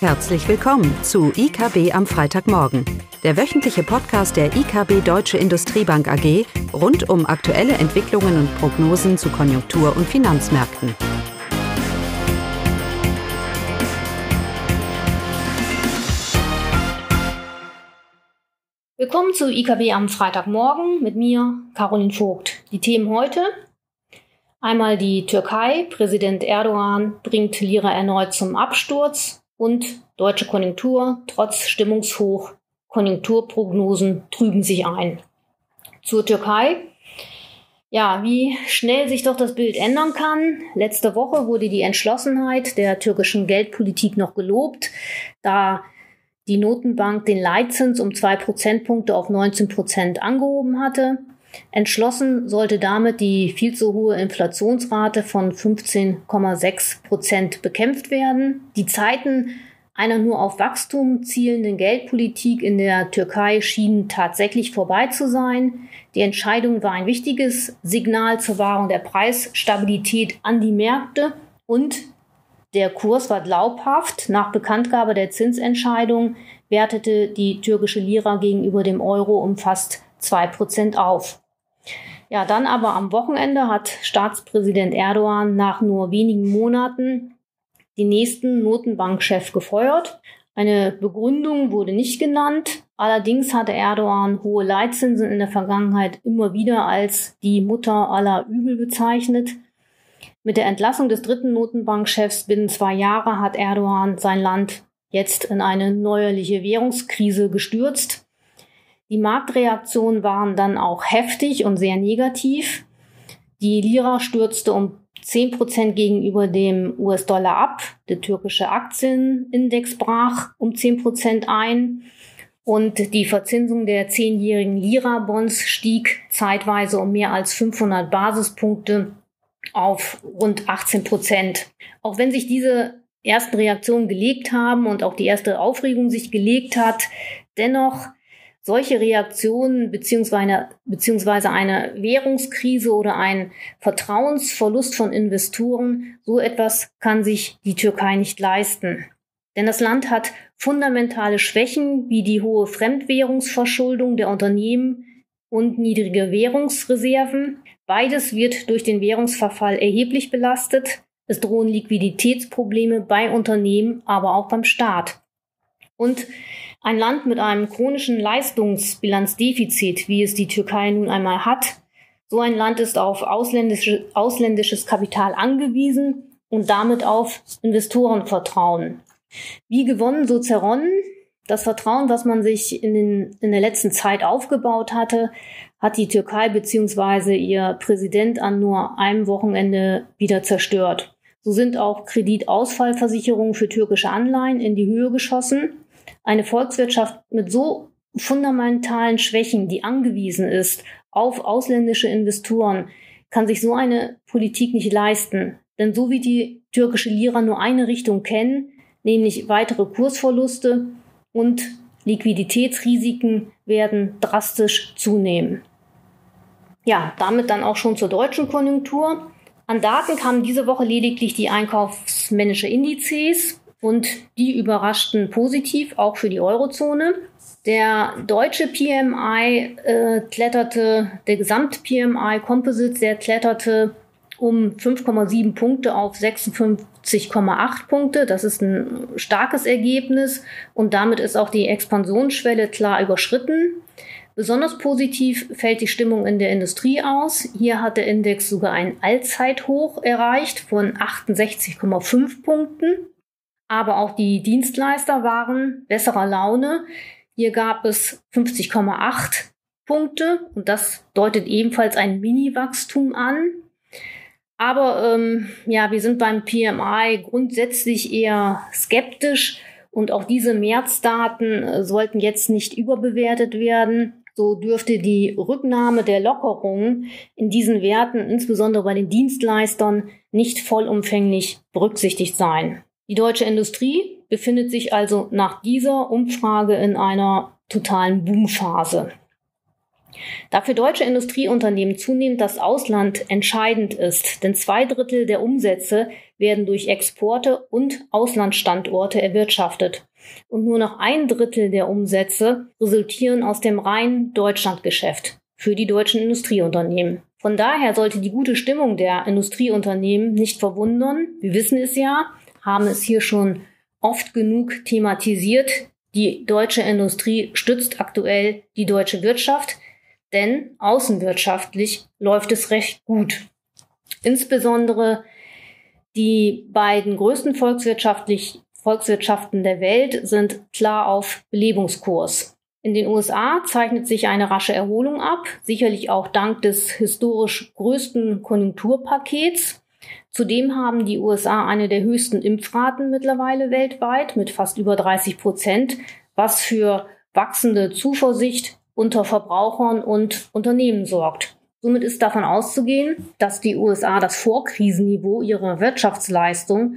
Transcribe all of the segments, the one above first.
Herzlich willkommen zu IKB am Freitagmorgen, der wöchentliche Podcast der IKB Deutsche Industriebank AG rund um aktuelle Entwicklungen und Prognosen zu Konjunktur- und Finanzmärkten. Willkommen zu IKB am Freitagmorgen mit mir, Caroline Vogt. Die Themen heute Einmal die Türkei. Präsident Erdogan bringt Lira erneut zum Absturz und deutsche Konjunktur trotz Stimmungshoch. Konjunkturprognosen trüben sich ein. Zur Türkei. Ja, wie schnell sich doch das Bild ändern kann. Letzte Woche wurde die Entschlossenheit der türkischen Geldpolitik noch gelobt, da die Notenbank den Leitzins um zwei Prozentpunkte auf 19 Prozent angehoben hatte. Entschlossen sollte damit die viel zu hohe Inflationsrate von 15,6 Prozent bekämpft werden. Die Zeiten einer nur auf Wachstum zielenden Geldpolitik in der Türkei schienen tatsächlich vorbei zu sein. Die Entscheidung war ein wichtiges Signal zur Wahrung der Preisstabilität an die Märkte und der Kurs war glaubhaft. Nach Bekanntgabe der Zinsentscheidung wertete die türkische Lira gegenüber dem Euro um fast zwei Prozent auf. Ja, dann aber am Wochenende hat Staatspräsident Erdogan nach nur wenigen Monaten den nächsten Notenbankchef gefeuert. Eine Begründung wurde nicht genannt. Allerdings hatte Erdogan hohe Leitzinsen in der Vergangenheit immer wieder als die Mutter aller Übel bezeichnet. Mit der Entlassung des dritten Notenbankchefs binnen zwei Jahre hat Erdogan sein Land jetzt in eine neuerliche Währungskrise gestürzt. Die Marktreaktionen waren dann auch heftig und sehr negativ. Die Lira stürzte um 10% gegenüber dem US-Dollar ab. Der türkische Aktienindex brach um 10% ein. Und die Verzinsung der zehnjährigen Lira-Bonds stieg zeitweise um mehr als 500 Basispunkte auf rund 18 Prozent. Auch wenn sich diese ersten Reaktionen gelegt haben und auch die erste Aufregung sich gelegt hat, dennoch solche Reaktionen beziehungsweise, beziehungsweise eine Währungskrise oder ein Vertrauensverlust von Investoren, so etwas kann sich die Türkei nicht leisten. Denn das Land hat fundamentale Schwächen wie die hohe Fremdwährungsverschuldung der Unternehmen und niedrige Währungsreserven. Beides wird durch den Währungsverfall erheblich belastet. Es drohen Liquiditätsprobleme bei Unternehmen, aber auch beim Staat. Und ein Land mit einem chronischen Leistungsbilanzdefizit, wie es die Türkei nun einmal hat, so ein Land ist auf ausländische, ausländisches Kapital angewiesen und damit auf Investorenvertrauen. Wie gewonnen, so zerronnen. Das Vertrauen, was man sich in, den, in der letzten Zeit aufgebaut hatte, hat die Türkei bzw. ihr Präsident an nur einem Wochenende wieder zerstört. So sind auch Kreditausfallversicherungen für türkische Anleihen in die Höhe geschossen eine Volkswirtschaft mit so fundamentalen Schwächen, die angewiesen ist auf ausländische Investoren, kann sich so eine Politik nicht leisten. Denn so wie die türkische Lira nur eine Richtung kennen, nämlich weitere Kursverluste und Liquiditätsrisiken werden drastisch zunehmen. Ja, damit dann auch schon zur deutschen Konjunktur. An Daten kamen diese Woche lediglich die einkaufsmännische Indizes und die überraschten positiv, auch für die Eurozone. Der deutsche PMI äh, kletterte, der Gesamt-PMI Composite, der kletterte um 5,7 Punkte auf 56,8 Punkte. Das ist ein starkes Ergebnis und damit ist auch die Expansionsschwelle klar überschritten. Besonders positiv fällt die Stimmung in der Industrie aus. Hier hat der Index sogar ein Allzeithoch erreicht von 68,5 Punkten aber auch die Dienstleister waren besserer Laune. Hier gab es 50,8 Punkte und das deutet ebenfalls ein Mini-Wachstum an. Aber ähm, ja, wir sind beim PMI grundsätzlich eher skeptisch und auch diese Märzdaten äh, sollten jetzt nicht überbewertet werden. So dürfte die Rücknahme der Lockerungen in diesen Werten, insbesondere bei den Dienstleistern, nicht vollumfänglich berücksichtigt sein. Die deutsche Industrie befindet sich also nach dieser Umfrage in einer totalen Boomphase. Da für deutsche Industrieunternehmen zunehmend das Ausland entscheidend ist, denn zwei Drittel der Umsätze werden durch Exporte und Auslandsstandorte erwirtschaftet und nur noch ein Drittel der Umsätze resultieren aus dem reinen Deutschlandgeschäft für die deutschen Industrieunternehmen. Von daher sollte die gute Stimmung der Industrieunternehmen nicht verwundern. Wir wissen es ja, haben es hier schon oft genug thematisiert. Die deutsche Industrie stützt aktuell die deutsche Wirtschaft denn außenwirtschaftlich läuft es recht gut. Insbesondere die beiden größten volkswirtschaftlich, Volkswirtschaften der Welt sind klar auf Belebungskurs. In den USA zeichnet sich eine rasche Erholung ab, sicherlich auch dank des historisch größten Konjunkturpakets. Zudem haben die USA eine der höchsten Impfraten mittlerweile weltweit mit fast über 30 Prozent, was für wachsende Zuversicht unter Verbrauchern und Unternehmen sorgt. Somit ist davon auszugehen, dass die USA das Vorkrisenniveau ihrer Wirtschaftsleistung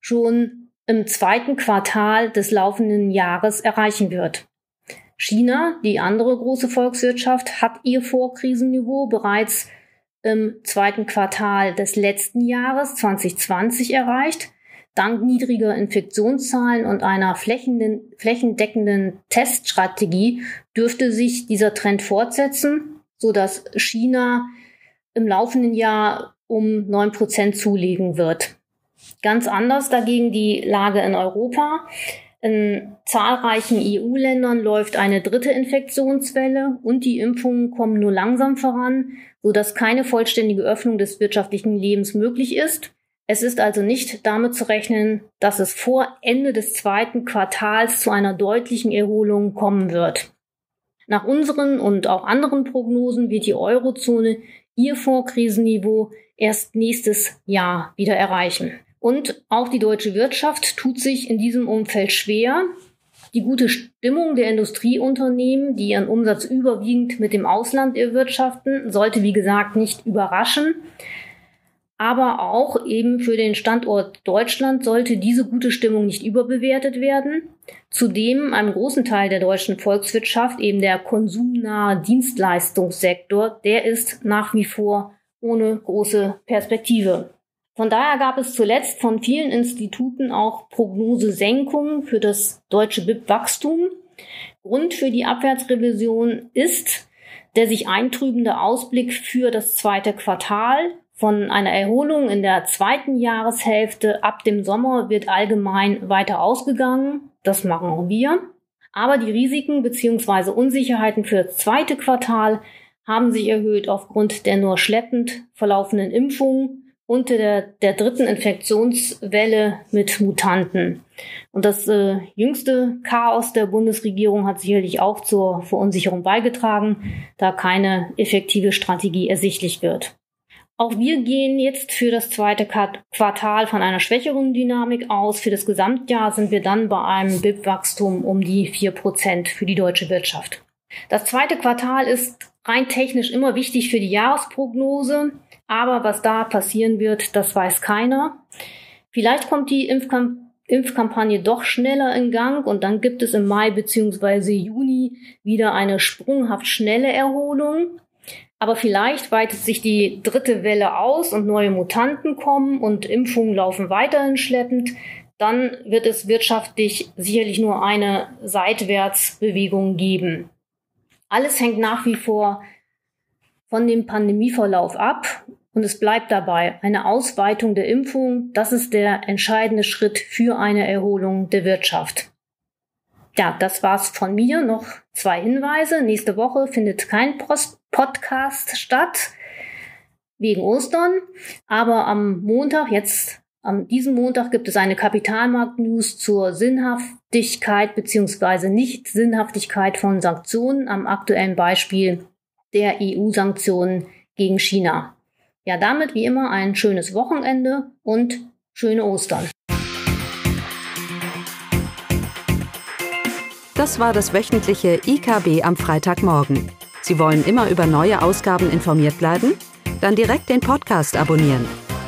schon im zweiten Quartal des laufenden Jahres erreichen wird. China, die andere große Volkswirtschaft, hat ihr Vorkrisenniveau bereits im zweiten Quartal des letzten Jahres 2020 erreicht. Dank niedriger Infektionszahlen und einer flächendeckenden Teststrategie dürfte sich dieser Trend fortsetzen, so dass China im laufenden Jahr um neun Prozent zulegen wird. Ganz anders dagegen die Lage in Europa. In zahlreichen EU-Ländern läuft eine dritte Infektionswelle und die Impfungen kommen nur langsam voran, so dass keine vollständige Öffnung des wirtschaftlichen Lebens möglich ist. Es ist also nicht damit zu rechnen, dass es vor Ende des zweiten Quartals zu einer deutlichen Erholung kommen wird. Nach unseren und auch anderen Prognosen wird die Eurozone ihr Vorkrisenniveau erst nächstes Jahr wieder erreichen. Und auch die deutsche Wirtschaft tut sich in diesem Umfeld schwer. Die gute Stimmung der Industrieunternehmen, die ihren Umsatz überwiegend mit dem Ausland erwirtschaften, sollte wie gesagt nicht überraschen. Aber auch eben für den Standort Deutschland sollte diese gute Stimmung nicht überbewertet werden. Zudem einem großen Teil der deutschen Volkswirtschaft, eben der konsumnahe Dienstleistungssektor, der ist nach wie vor ohne große Perspektive. Von daher gab es zuletzt von vielen Instituten auch Prognosesenkungen für das deutsche BIP-Wachstum. Grund für die Abwärtsrevision ist der sich eintrübende Ausblick für das zweite Quartal von einer Erholung in der zweiten Jahreshälfte ab dem Sommer wird allgemein weiter ausgegangen. Das machen auch wir. Aber die Risiken bzw. Unsicherheiten für das zweite Quartal haben sich erhöht aufgrund der nur schleppend verlaufenden Impfungen und der, der dritten Infektionswelle mit Mutanten. Und das äh, jüngste Chaos der Bundesregierung hat sicherlich auch zur Verunsicherung beigetragen, da keine effektive Strategie ersichtlich wird. Auch wir gehen jetzt für das zweite Quartal von einer schwächeren Dynamik aus. Für das Gesamtjahr sind wir dann bei einem BIP-Wachstum um die vier Prozent für die deutsche Wirtschaft. Das zweite Quartal ist rein technisch immer wichtig für die Jahresprognose. Aber was da passieren wird, das weiß keiner. Vielleicht kommt die Impfkamp Impfkampagne doch schneller in Gang und dann gibt es im Mai bzw. Juni wieder eine sprunghaft schnelle Erholung. Aber vielleicht weitet sich die dritte Welle aus und neue Mutanten kommen und Impfungen laufen weiterhin schleppend. Dann wird es wirtschaftlich sicherlich nur eine Seitwärtsbewegung geben. Alles hängt nach wie vor von dem Pandemieverlauf ab und es bleibt dabei. Eine Ausweitung der Impfung, das ist der entscheidende Schritt für eine Erholung der Wirtschaft. Ja, das war's von mir. Noch zwei Hinweise. Nächste Woche findet kein Post Podcast statt wegen Ostern. Aber am Montag, jetzt am diesem Montag gibt es eine Kapitalmarkt-News zur Sinnhaftigkeit beziehungsweise Nicht-Sinnhaftigkeit von Sanktionen am aktuellen Beispiel der EU-Sanktionen gegen China. Ja, damit wie immer ein schönes Wochenende und schöne Ostern. Das war das wöchentliche IKB am Freitagmorgen. Sie wollen immer über neue Ausgaben informiert bleiben? Dann direkt den Podcast abonnieren.